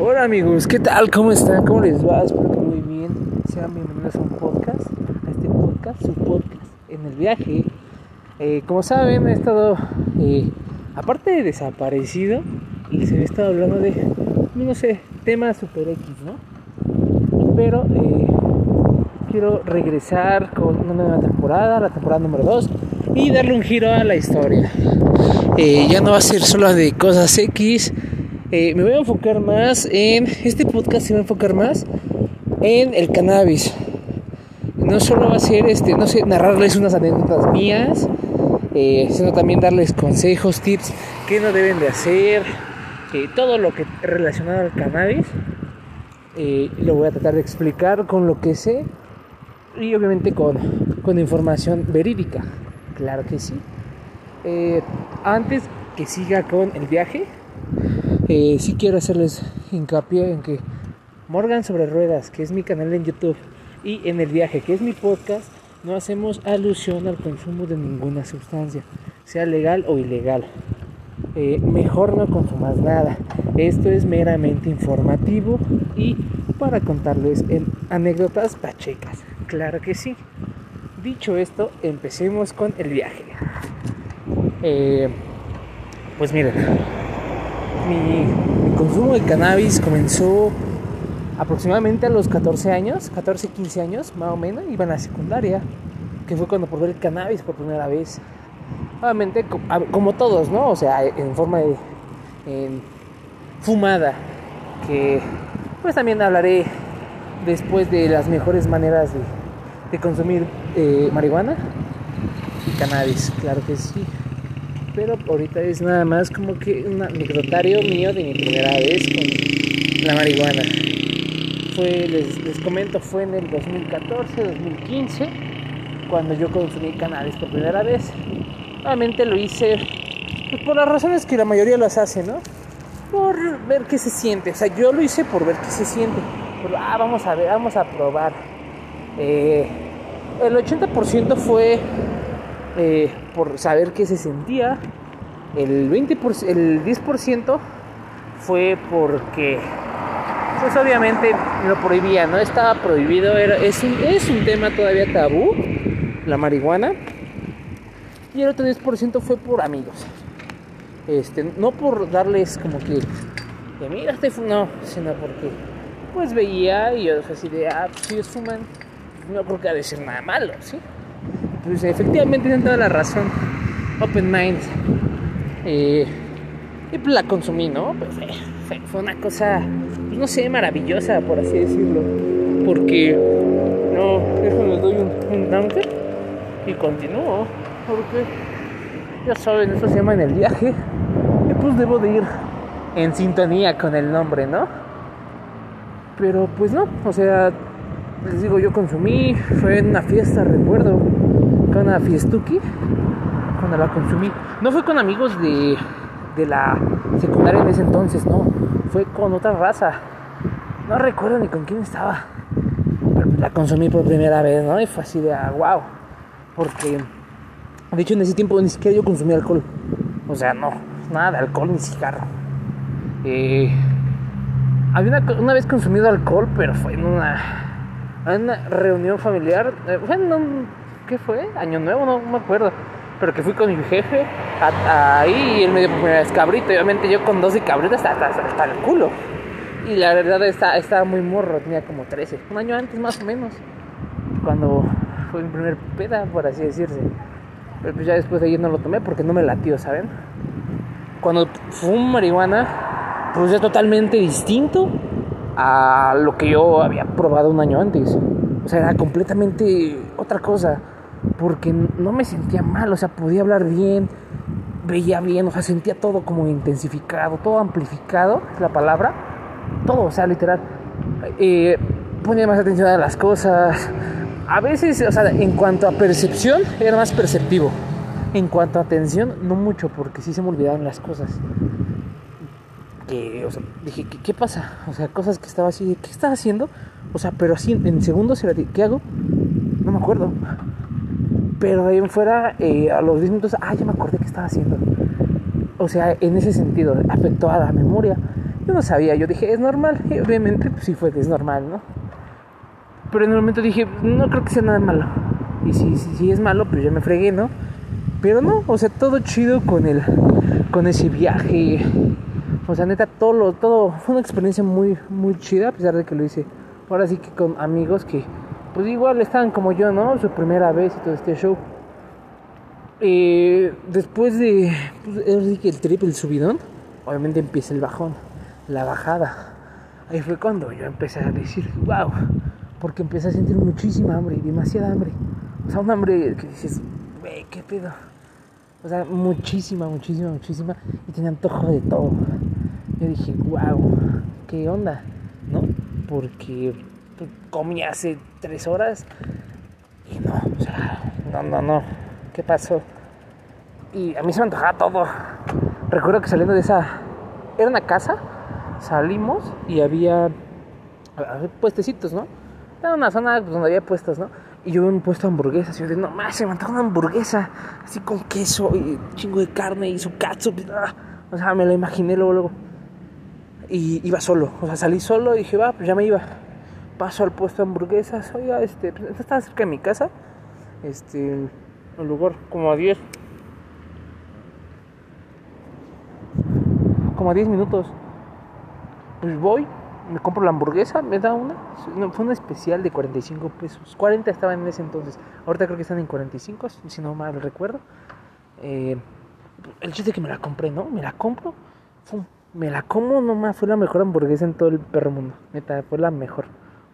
Hola amigos, ¿qué tal? ¿Cómo están? ¿Cómo les va? Espero que muy bien. Sean bienvenidos a un podcast, a este podcast, su podcast, en el viaje. Eh, como saben, he estado, eh, aparte de desaparecido, les he estado hablando de, no sé, temas super X, ¿no? Pero eh, quiero regresar con una nueva temporada, la temporada número 2, y darle un giro a la historia. ya no va a ser solo de cosas X eh, me voy a enfocar más en, este podcast se va a enfocar más en el cannabis. No solo va a ser, este, no sé, narrarles unas anécdotas mías, eh, sino también darles consejos, tips, qué no deben de hacer, eh, todo lo que relacionado al cannabis. lo voy a tratar de explicar con lo que sé y obviamente con, con información verídica. Claro que sí. antes que siga con el viaje, eh, sí quiero hacerles hincapié en que Morgan sobre Ruedas, que es mi canal en YouTube, y en el viaje, que es mi podcast, no hacemos alusión al consumo de ninguna sustancia, sea legal o ilegal. Eh, mejor no consumas nada. Esto es meramente informativo y para contarles en anécdotas pachecas. Claro que sí. Dicho esto, empecemos con el viaje. Eh, pues miren, mi, consumo de cannabis comenzó aproximadamente a los 14 años, 14, 15 años más o menos, iba a la secundaria, que fue cuando probé el cannabis por primera vez. Obviamente, como todos, ¿no? O sea, en forma de fumada, que pues también hablaré después de las mejores maneras de, consumir eh, marihuana y cannabis, claro que sí pero ahorita es nada más como que un anecdotario mío de mi primera vez con la marihuana. Fue, les, comento, fue en el 2014, 2015, cuando yo consumí cannabis por primera vez. Obviamente lo hice pues, por las razones que la mayoría las hace, ¿no? Por ver qué se siente. O sea, yo lo hice por ver qué se siente. ah, vamos a ver, vamos a probar. Eh, el 80% fue eh, por saber qué se sentía. El, 20%, el 10% fue porque, pues obviamente lo prohibía, no estaba prohibido, era, es, un, es un tema todavía tabú, la marihuana. Y el otro 10% fue por amigos. Este, no por darles como que, que mira, este no, sino porque pues veía y yo así de, ah, pues, si ellos fuman, no creo que ha de ser nada malo, ¿sí? Pues efectivamente tienen toda la razón. Open Mind. Eh, y pues la consumí, ¿no? Pues fue, una cosa, pues, no sé, maravillosa, por así decirlo. Porque, no, déjame doy un, un y continúo. Porque, ya saben, eso se llama en el viaje. Y pues debo de ir en sintonía con el nombre, ¿no? Pero pues no, o sea, les digo, yo consumí, fue en una fiesta, recuerdo una fiestuki cuando la consumí. No fue con amigos de, de la secundaria en ese entonces, no. Fue con otra raza. No recuerdo ni con quién estaba. Pero la consumí por primera vez, ¿no? Y fue así de, wow. Ah, Porque, de hecho, en ese tiempo ni siquiera yo consumí alcohol. O sea, no, nada de alcohol ni cigarro. Eh, había una, una, vez consumido alcohol, pero fue en una, en una reunión familiar. Eh, fue en un ¿qué fue? Año Nuevo, no, me acuerdo. Pero que fui con mi jefe ahí y él me dio por primera vez cabrito. obviamente yo con 12 cabritas hasta, hasta, el culo. Y la verdad está, estaba muy morro, tenía como 13. Un año antes más o menos. Cuando fue mi primer peda, por así decirse. Pero pues ya después de ahí no lo tomé porque no me latió, ¿saben? Cuando fumo marihuana, pues es totalmente distinto a lo que yo había probado un año antes. O sea, era completamente otra cosa porque no me sentía mal, o sea, podía hablar bien, veía bien, o sea, sentía todo como intensificado, todo amplificado, es la palabra, todo, o sea, literal. Eh, ponía más atención a las cosas. A veces, o sea, en cuanto a percepción, era más perceptivo. En cuanto a atención, no mucho, porque sí se me olvidaban las cosas. o sea, dije, ¿qué, pasa? O sea, cosas que estaba así, ¿qué estaba haciendo? O sea, pero así en segundos ¿qué hago? No me acuerdo. Pero ahí en fuera, eh, a los 10 minutos, ah, ya me acordé qué estaba haciendo. O sea, en ese sentido, afectó a la memoria. Yo no sabía, yo dije, es normal. Obviamente, pues sí fue que es normal, ¿no? Pero en el momento dije, no creo que sea nada malo. Y si, si, si es malo, pues ya me fregué, ¿no? Pero no, o sea, todo chido con el con ese viaje. O sea, neta, todo lo, todo fue una experiencia muy muy chida a pesar de que lo hice. Ahora sí que con amigos que pues igual estaban como yo, ¿no? Su primera vez y todo este show. Eh, después de pues, el trip, el subidón, obviamente empieza el bajón, la bajada. Ahí fue cuando yo empecé a decir, wow, porque empecé a sentir muchísima hambre, demasiada hambre. O sea, un hambre que dices, wey, qué pedo. O sea, muchísima, muchísima, muchísima. Y tenía antojo de todo. Yo dije, wow, qué onda, ¿no? Porque comí hace tres horas y no, o sea, no, no, no. ¿Qué pasó? Y a mí se me antojaba todo. Recuerdo que saliendo de esa. Era una casa, salimos y había, puestecitos, ¿no? Era una zona donde había puestos, ¿no? Y yo vi un puesto de hamburguesas. Y yo dije, no más, se me antojaba una hamburguesa así con queso y chingo de carne y su katsu. Ah, o sea, me lo imaginé luego, luego. Y iba solo, o sea, salí solo y dije, va, pues ya me iba paso al puesto de hamburguesas. Oiga, este, pues, está cerca de mi casa. Este, un lugar como a 10. Como a 10 minutos. Pues voy, me compro la hamburguesa, me da una. fue una especial de 45 pesos. 40 estaban en ese entonces. Ahorita creo que están en 45, si no mal recuerdo. Eh, el chiste que me la compré, ¿no? Me la compro. me la como nomás. Fue la mejor hamburguesa en todo el perro mundo. Neta, fue la mejor.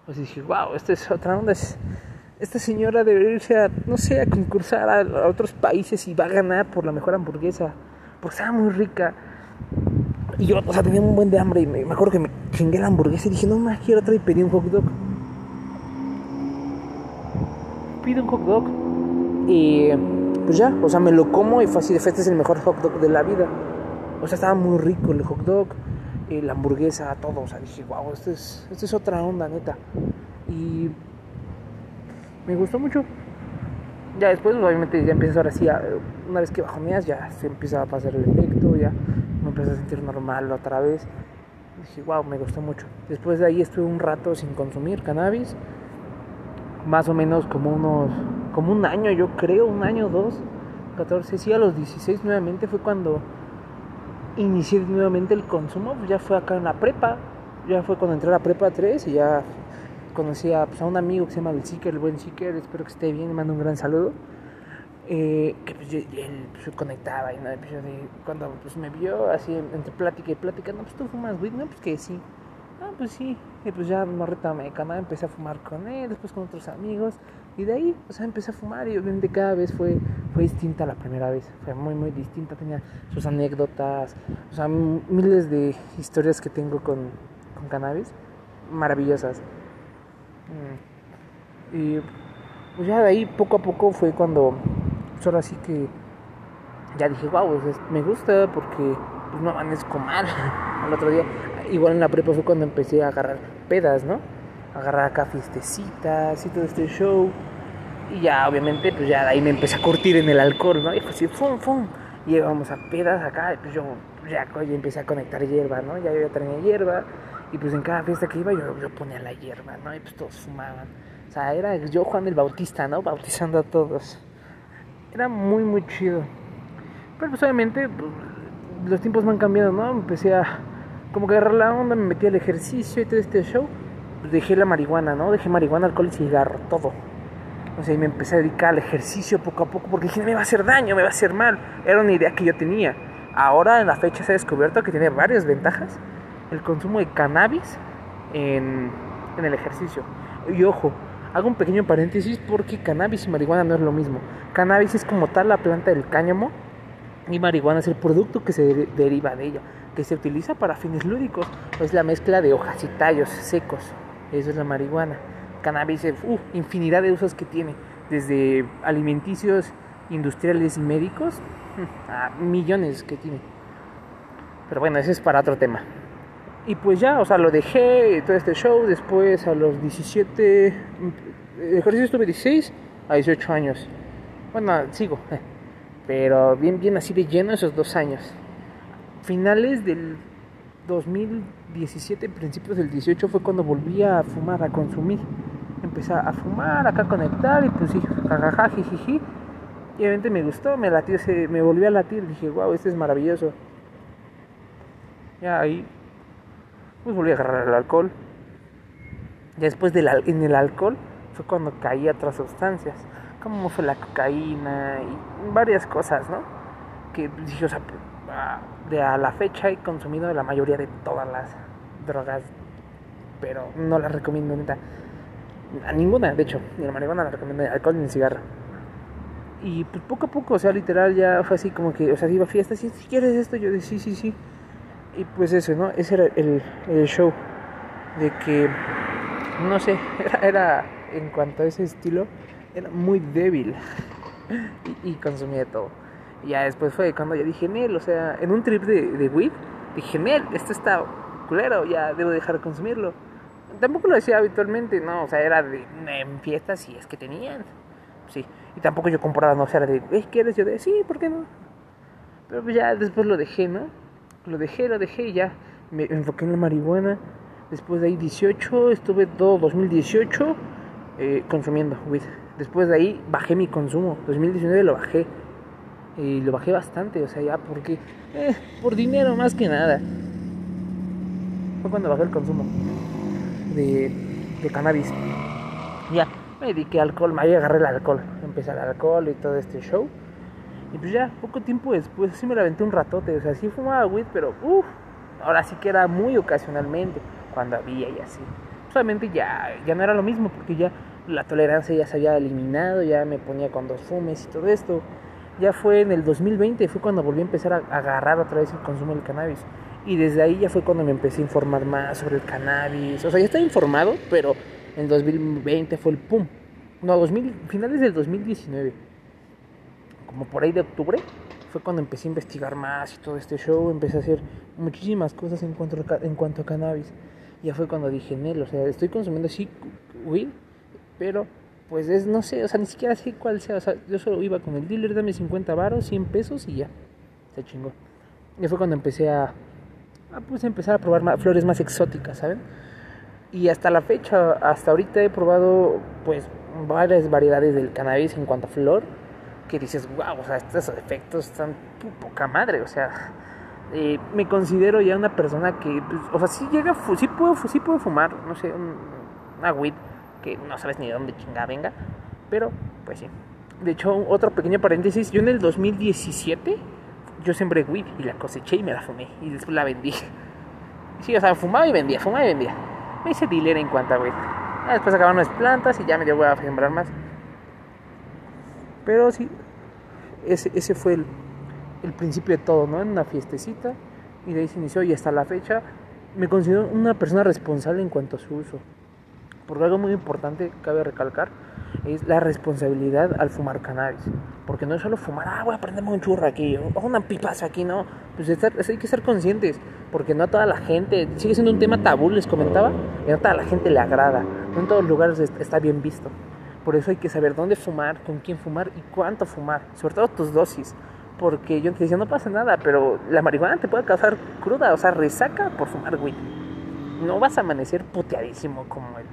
Pues dije, wow, esta es otra onda. esta señora debería irse a, no sé, a concursar a, otros países y va a ganar por la mejor hamburguesa. Porque estaba muy rica. Y yo, o sea, tenía un buen de hambre y me, acuerdo que me chingué la hamburguesa y dije, no más quiero otra y pedí un hot dog. Pido un hot dog y pues ya, o sea, me lo como y fue así de este es el mejor hot dog de la vida. O sea, estaba muy rico el hot dog la hamburguesa, todo. O sea, dije, wow, esto es, esto es otra onda, neta. Y me gustó mucho. Ya después, obviamente, ya empiezas ahora sí, una vez que bajoneas, ya se empieza a pasar el efecto, ya me empecé a sentir normal otra vez. Dije, wow, me gustó mucho. Después de ahí estuve un rato sin consumir cannabis, más o menos como unos, como un año, yo creo, un año, dos, 14, sí, a los 16 nuevamente fue cuando inicié nuevamente el consumo, pues ya fue acá en la prepa, ya fue cuando entré a la prepa 3 y ya conocí a, pues, a un amigo que se llama el Seeker, el buen Seeker, espero que esté bien, le mando un gran saludo. Eh, que pues él se conectaba y ¿no? Pues, cuando pues, me vio así entre plática y plática, no, pues tú fumas weed, no, pues que sí, ah, pues sí, y pues ya no retomé canal, empecé a fumar con él, después con otros amigos, y de ahí, o sea, empecé a fumar y obviamente cada vez fue, fue distinta la primera vez. Fue muy, muy distinta. Tenía sus anécdotas, o sea, miles de historias que tengo con, con cannabis. Maravillosas. Mm. Y pues ya de ahí poco a poco fue cuando, pues ahora sí que ya dije, wow, me gusta porque pues no amanezco mal. Al otro día, igual en la prepa fue cuando empecé a agarrar pedas, ¿no? agarrar acá fiestecitas y todo este show. Y ya, obviamente, pues ya de ahí me empecé a curtir en el alcohol, ¿no? Y fue así, fum, fum. Y íbamos a pedas acá, y pues yo ya, empecé a conectar hierba, ¿no? Ya yo tenía hierba. Y pues en cada fiesta que iba yo, yo ponía la hierba, ¿no? Y pues todos fumaban. O sea, era yo Juan el Bautista, ¿no? Bautizando a todos. Era muy, muy chido. Pero pues obviamente pues, los tiempos me han cambiado, ¿no? Empecé a como que agarrar la onda, me metí al ejercicio y todo este show dejé la marihuana, ¿no? Dejé marihuana, alcohol y cigarro, todo. Sea, y me empecé a dedicar al ejercicio poco a poco porque dije, me va a hacer daño, me va a hacer mal. Era una idea que yo tenía. Ahora en la fecha se ha descubierto que tiene varias ventajas el consumo de cannabis en, en el ejercicio. Y ojo, hago un pequeño paréntesis porque cannabis y marihuana no es lo mismo. Cannabis es como tal la planta del cáñamo y marihuana es el producto que se deriva de ella, que se utiliza para fines lúdicos. Es la mezcla de hojas y tallos secos eso es la marihuana. Cannabis, uh, infinidad de usos que tiene, desde alimenticios, industriales y médicos, mm, a millones que tiene. Pero bueno, ese es para otro tema. Y pues ya, o sea, lo dejé, todo este show, después a los 17, el ejercicio estuve 16 a 18 años. Bueno, sigo, pero bien, bien así de lleno esos dos años. Finales del 2017, principios del 18 fue cuando volví a fumar, a consumir. Empecé a fumar, acá a conectar y pues sí, jajaja, jijiji. Y obviamente me gustó, me latió, se, me volvió a latir. Dije, wow, este es maravilloso. Ya ahí, pues volví a agarrar el alcohol. Ya después del, en el alcohol fue cuando caí a otras sustancias, como fue la cocaína y varias cosas, ¿no? Que dije, o sea, de a la fecha he consumido la mayoría de todas las drogas, pero no las recomiendo neta. A ninguna, de hecho, ni la marihuana la recomiendo, ni alcohol ni cigarro. Y pues poco a poco, o sea, literal ya fue así como que, o sea, iba a fiestas y si quieres esto, yo decía, sí, sí, sí. Y pues eso, ¿no? Ese era el, el show de que, no sé, era, era, en cuanto a ese estilo, era muy débil y, y consumía todo. Y ya después fue cuando ya dije, Nel, o sea, en un trip de, de weed, dije, Nel, esto está culero, ya debo dejar de consumirlo. Tampoco lo decía habitualmente, no, o sea, era de, en fiestas si es que tenían. Sí, y tampoco yo compraba, no, o sea, era de, ¿eh, ¿quieres? Yo de, sí, ¿por qué no? Pero pues ya después lo dejé, ¿no? Lo dejé, lo dejé y ya me enfoqué en la marihuana. Después de ahí 18, estuve todo 2018 eh, consumiendo weed. Después de ahí bajé mi consumo. 2019 lo bajé. Y lo bajé bastante, o sea, ya porque... Eh, por dinero más que nada. Fue cuando bajé el consumo de, de cannabis. Ya, me dediqué al alcohol, me agarré el alcohol. Empecé el alcohol y todo este show. Y pues ya, poco tiempo después, sí me la aventé un ratote. O sea, sí fumaba weed, pero uff, ahora sí que era muy ocasionalmente, cuando había y así. Solamente ya, ya no era lo mismo, porque ya la tolerancia ya se había eliminado, ya me ponía con dos fumes y todo esto. Ya fue en el 2020, fue cuando volví a empezar a agarrar otra vez el consumo del cannabis. Y desde ahí ya fue cuando me empecé a informar más sobre el cannabis. O sea, ya estaba informado, pero en 2020 fue el pum. No, 2000, finales del 2019. Como por ahí de octubre fue cuando empecé a investigar más y todo este show. Empecé a hacer muchísimas cosas en cuanto a, en cuanto a cannabis. Ya fue cuando dije, Nel, o sea, estoy consumiendo así weed, pero pues es, no sé, o sea, ni siquiera sé cuál sea. O sea, yo solo iba con el dealer, dame 50 varos, 100 pesos y ya. Se chingó. Y fue cuando empecé a, a pues empezar a probar más, flores más exóticas, ¿saben? Y hasta la fecha, hasta ahorita he probado pues varias variedades del cannabis en cuanto a flor, que dices, wow, o sea, estos efectos están poca madre, o sea, eh, me considero ya una persona que, pues, o sea, sí llega, sí puedo, sí puedo fumar, no sé, un, una weed que no sabes ni de dónde chinga venga, pero pues sí. De hecho, otro pequeño paréntesis, yo en el 2017 yo sembré weed y la coseché y me la fumé y después la vendí. Sí, o sea, fumaba y vendía, fumaba y vendía. Me hice dealer en cuanto a weed. Después acabaron las plantas y ya me dio a sembrar más. Pero sí, ese, ese fue el, el principio de todo, ¿no? En una fiestecita y de ahí se inició y hasta la fecha me considero una persona responsable en cuanto a su uso. Porque algo muy importante, cabe recalcar, es la responsabilidad al fumar cannabis. Porque no es solo fumar, ah, voy a prenderme un churro aquí, o una pipaza aquí, no. Pues estar, hay que ser conscientes, porque no a toda la gente, sigue siendo un tema tabú, les comentaba, y no a toda la gente le agrada, no en todos los lugares está bien visto. Por eso hay que saber dónde fumar, con quién fumar y cuánto fumar, sobre todo tus dosis. Porque yo te decía, no pasa nada, pero la marihuana te puede causar cruda, o sea, resaca por fumar weed. No vas a amanecer puteadísimo como el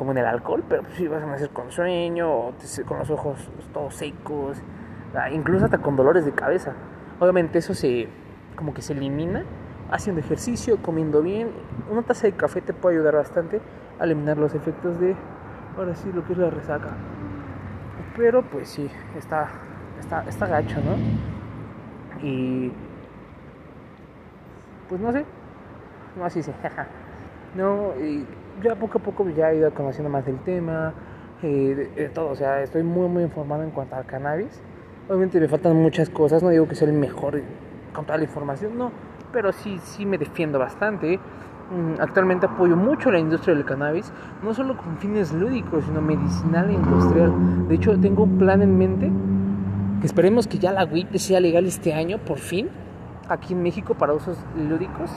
como en el alcohol, pero pues sí vas a amanecer con sueño, con los ojos todos secos, incluso hasta con dolores de cabeza. Obviamente eso se como que se elimina haciendo ejercicio, comiendo bien. Una taza de café te puede ayudar bastante a eliminar los efectos de ahora sí lo que es la resaca. Pero pues sí, está está está gacho, ¿no? Y pues no sé, no así se. no, y ya poco a poco ya he ido conociendo más del tema, eh, de, de, todo, o sea, estoy muy muy informado en cuanto al cannabis. Obviamente me faltan muchas cosas, no digo que sea el mejor con toda la información, no, pero sí, sí me defiendo bastante. Actualmente apoyo mucho la industria del cannabis, no solo con fines lúdicos, sino medicinal e industrial. De hecho, tengo un plan en mente que esperemos que ya la WIT sea legal este año, por fin, aquí en México para usos lúdicos.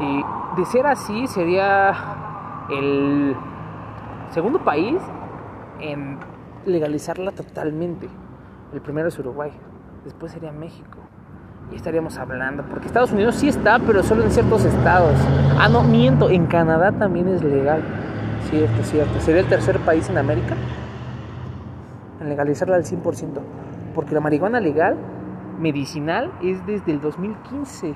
Y de ser así, sería el segundo país en legalizarla totalmente. El primero es Uruguay, después sería México. y estaríamos hablando. Porque Estados Unidos sí está, pero solo en ciertos estados. Ah, no, miento, en Canadá también es legal. Cierto, cierto. Sería el tercer país en América en legalizarla al 100%. Porque la marihuana legal, medicinal, es desde el 2015.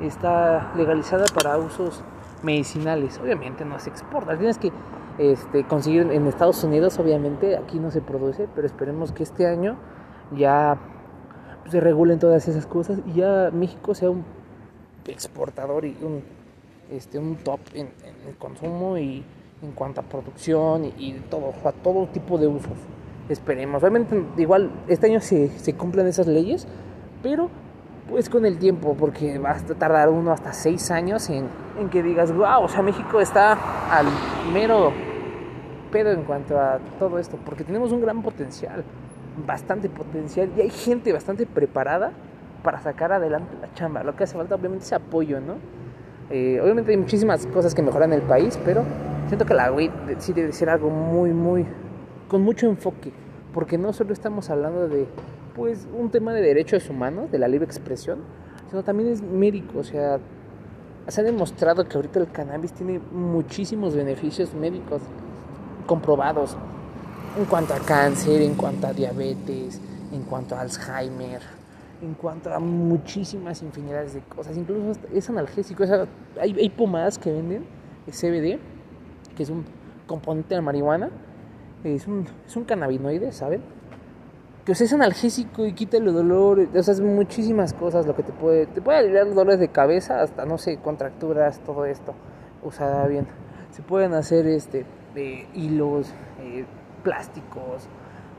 Está legalizada para usos medicinales. Obviamente no se exporta. Tienes que este, conseguir en Estados Unidos, obviamente. Aquí no se produce, pero esperemos que este año ya se regulen todas esas cosas y ya México sea un exportador y un, este, un top en, el consumo y en cuanto a producción y, todo, a todo tipo de usos. Esperemos. Obviamente, igual este año se, se cumplen esas leyes, pero pues con el tiempo, porque va a tardar uno hasta seis años en, que digas, wow, o sea, México está al mero pedo en cuanto a todo esto, porque tenemos un gran potencial bastante potencial y hay gente bastante preparada para sacar adelante la chamba. Lo que hace falta obviamente es apoyo, ¿no? Eh, obviamente hay muchísimas cosas que mejoran el país, pero siento que la WIT sí debe ser algo muy, muy, con mucho enfoque, porque no solo estamos hablando de, pues, un tema de derechos humanos, de la libre expresión, sino también es médico, o sea, se ha demostrado que ahorita el cannabis tiene muchísimos beneficios médicos comprobados en cuanto a cáncer, en cuanto a diabetes, en cuanto a Alzheimer, en cuanto a muchísimas infinidades de cosas. Incluso es analgésico. hay, hay, pomadas que venden CBD, que es un componente de la marihuana. Es un, es un cannabinoide, ¿saben? Que es analgésico y quita el dolor. O sea, es muchísimas cosas lo que te puede... Te puede aliviar dolores de cabeza hasta, no sé, contracturas, todo esto. Usada bien. Se pueden hacer este, hilos, eh, plásticos.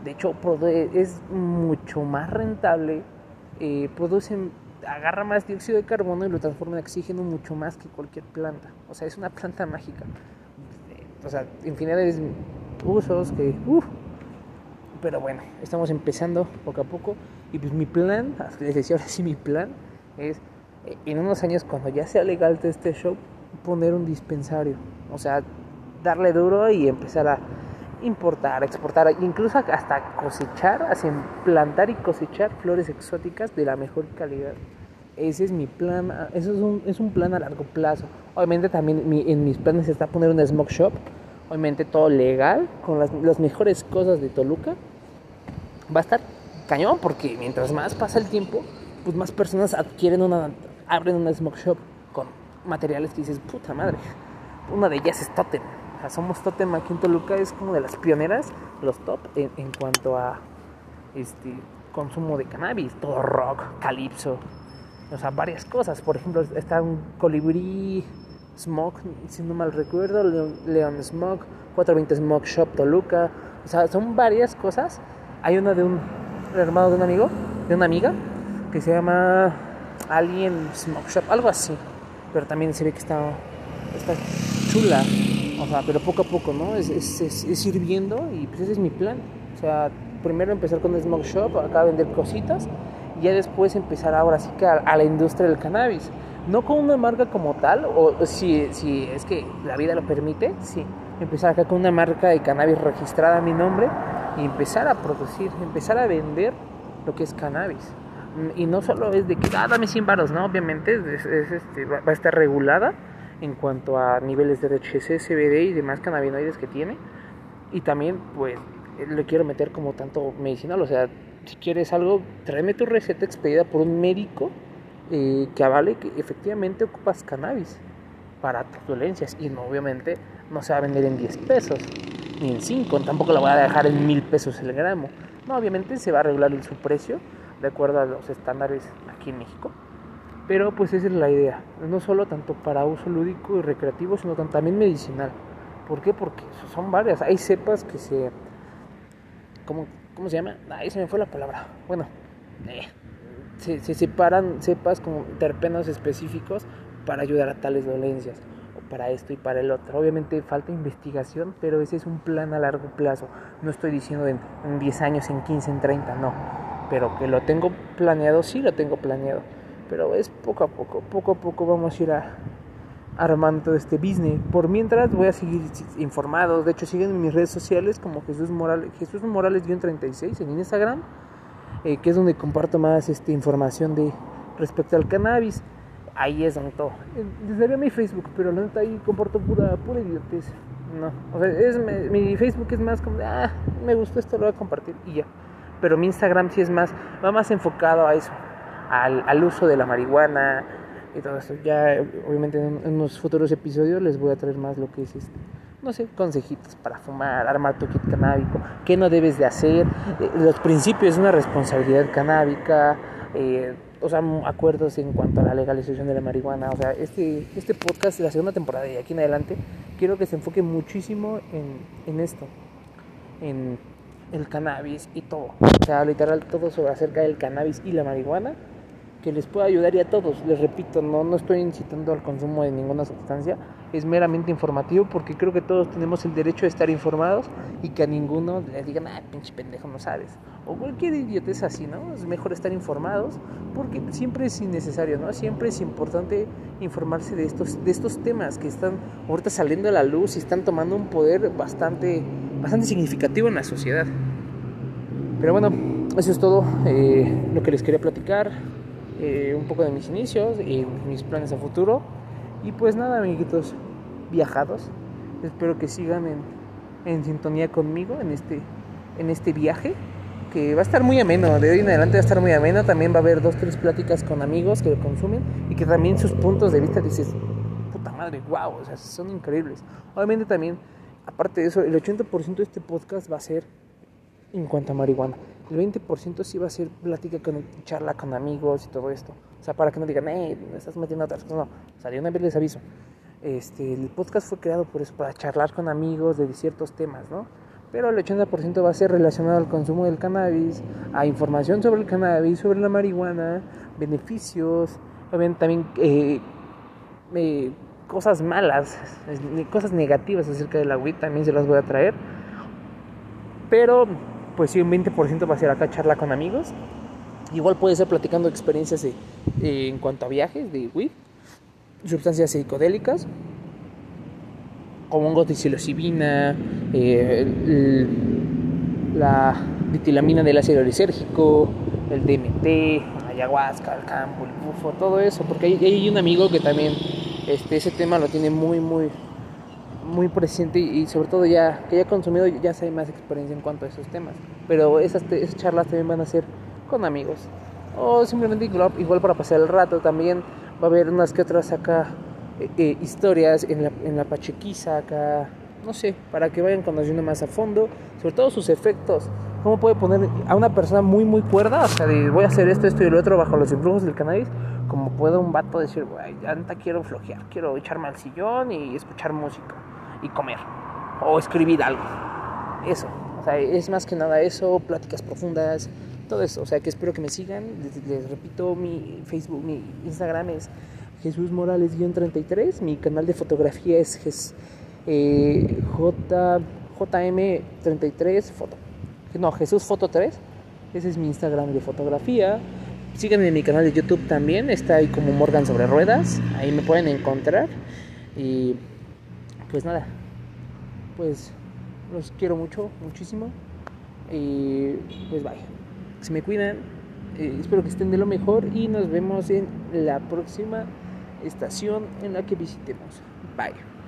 De hecho, es mucho más rentable. Eh, producen, agarra más dióxido de carbono y lo transforma en oxígeno mucho más que cualquier planta. O sea, es una planta mágica. O sea, infinidades de usos que... Pero bueno, estamos empezando poco a poco. Y pues mi plan, les decía ahora sí, mi plan es eh, en unos años cuando ya sea legal este show, poner un dispensario. O sea, darle duro y empezar a importar, exportar, incluso hasta cosechar, hacen plantar y cosechar flores exóticas de la mejor calidad. Ese es mi plan, eso es un, es un plan a largo plazo. Obviamente también en mis planes está poner una smoke shop, obviamente todo legal, con las, mejores cosas de Toluca. Va a estar cañón porque mientras más pasa el tiempo, pues más personas adquieren una, abren una smoke shop con materiales que dices, puta madre, una de ellas es Totem somos Totem aquí en Toluca, es como de las pioneras, los top en, cuanto a este consumo de cannabis, todo rock, calipso, o sea, varias cosas. Por ejemplo, está un colibrí Smoke, si no mal recuerdo, Leon, Smoke, 420 Smoke Shop Toluca, o sea, son varias cosas. Hay una de un hermano de un amigo, de una amiga, que se llama Alien Smoke Shop, algo así, pero también se ve que está, chula. O sea, pero poco a poco, ¿no? Es, es, es, ir viendo y pues ese es mi plan. O sea, primero empezar con el Smoke Shop, acá vender cositas y ya después empezar ahora sí que a, la industria del cannabis. No con una marca como tal, o si, si es que la vida lo permite, sí. Empezar acá con una marca de cannabis registrada a mi nombre y empezar a producir, empezar a vender lo que es cannabis. Y no solo es de que, ah, dame 100 baros, ¿no? Obviamente es, este, va a estar regulada en cuanto a niveles de THC, CBD y demás cannabinoides que tiene. Y también, pues, le quiero meter como tanto medicinal. O sea, si quieres algo, tráeme tu receta expedida por un médico eh, que avale que efectivamente ocupas cannabis para tus dolencias. Y no, obviamente no se va a vender en 10 pesos, ni en 5. Tampoco la voy a dejar en 1000 pesos el gramo. No, obviamente se va a regular su precio de acuerdo a los estándares aquí en México. Pero pues esa es la idea, no solo tanto para uso lúdico y recreativo, sino también medicinal. ¿Por qué? Porque son varias. Hay cepas que se... ¿Cómo, cómo se llama? Ahí se me fue la palabra. Bueno, eh, se, se, separan cepas como terpenos específicos para ayudar a tales dolencias, para esto y para el otro. Obviamente falta investigación, pero ese es un plan a largo plazo. No estoy diciendo en, en 10 años, en 15, en 30, no. Pero que lo tengo planeado, sí lo tengo planeado pero es poco a poco, poco a poco vamos a ir a, armando este business. Por mientras voy a seguir informados, de hecho siguen en mis redes sociales como Jesús Morales, Jesús Morales 36 en Instagram, eh, que es donde comparto más este, información de respecto al cannabis, ahí es donde todo. Les daría mi Facebook, pero la neta ahí comporto pura, pura idiotez. No, o sea, es, mi, Facebook es más como de, ah, me gustó esto, lo voy a compartir y ya. Pero mi Instagram sí es más, va más enfocado a eso, al, al uso de la marihuana y todo eso. Ya, obviamente, en, en, unos futuros episodios les voy a traer más lo que es este, no sé, consejitos para fumar, armar tu kit canábico, qué no debes de hacer, eh, los principios de una responsabilidad canábica, eh, o sea, acuerdos en cuanto a la legalización de la marihuana. O sea, este, este podcast, la segunda temporada y aquí en adelante, quiero que se enfoque muchísimo en, en esto, en el cannabis y todo. O sea, literal, todo sobre acerca del cannabis y la marihuana, que les pueda ayudar y a todos. Les repito, no, no estoy incitando al consumo de ninguna sustancia, es meramente informativo porque creo que todos tenemos el derecho de estar informados y que a ninguno le digan, ah, pinche pendejo, no sabes. O cualquier idiotez así, ¿no? Es mejor estar informados porque siempre es innecesario, ¿no? Siempre es importante informarse de estos, de estos temas que están ahorita saliendo a la luz y están tomando un poder bastante, bastante significativo en la sociedad. Pero bueno, eso es todo eh, lo que les quería platicar. Eh, un poco de mis inicios y mis planes a futuro. Y pues nada, amiguitos viajados. Espero que sigan en, en sintonía conmigo en este, en este viaje. Que va a estar muy ameno. De hoy en adelante va a estar muy ameno. También va a haber dos, tres pláticas con amigos que lo consumen. Y que también sus puntos de vista dices, puta madre, wow, o sea, son increíbles. Obviamente también, aparte de eso, el 80% de este podcast va a ser en cuanto a marihuana. El 20% sí va a ser plática con charla con amigos y todo esto. O sea, para que no digan, eh, me estás metiendo otras cosas. No, o sea, de una vez les aviso. Este, el podcast fue creado por eso, para charlar con amigos de ciertos temas, ¿no? Pero el 80% va a ser relacionado al consumo del cannabis, a información sobre el cannabis, sobre la marihuana, beneficios, también eh, eh, cosas malas, cosas negativas acerca de la weed, también se las voy a traer. Pero, pues sí, un 20% va a ser acá charla con amigos Igual puede ser platicando experiencias eh, en cuanto a viajes de weed, sustancias psicodélicas, como hongos de psilocibina, eh, la ditilamina del ácido lisérgico, el DMT, ayahuasca, el campo, el bufo, todo eso, porque hay, hay, un amigo que también este, ese tema lo tiene muy, muy, muy presente y, sobre todo ya que ya ha consumido ya sabe más experiencia en cuanto a esos temas. Pero esas, esas charlas también van a ser con amigos. O simplemente igual, para pasar el rato también va a haber unas que otras acá eh, eh, historias en la, en la pachequiza acá, no sé, para que vayan conociendo más a fondo, sobre todo sus efectos. ¿Cómo puede poner a una persona muy, muy cuerda? O sea, de voy a hacer esto, esto y lo otro bajo los influjos del cannabis. Como puede un vato decir, ya quiero flojear, quiero echarme al sillón y escuchar música y comer. O escribir algo. Eso. O sea, es más que nada eso, pláticas profundas, todo eso. O sea, que espero que me sigan. Les, repito, mi Facebook, mi Instagram es Jesús Morales-33. Mi canal de fotografía es eh, J, JM33 Foto. No, Jesús Foto 3. Ese es mi Instagram de fotografía. Síganme en mi canal de YouTube también. Está ahí como Morgan sobre ruedas. Ahí me pueden encontrar. Y pues nada. Pues los quiero mucho, muchísimo. Y pues bye se me cuidan. Eh, espero que estén de lo mejor y nos vemos en la próxima estación en la que visitemos. Bye.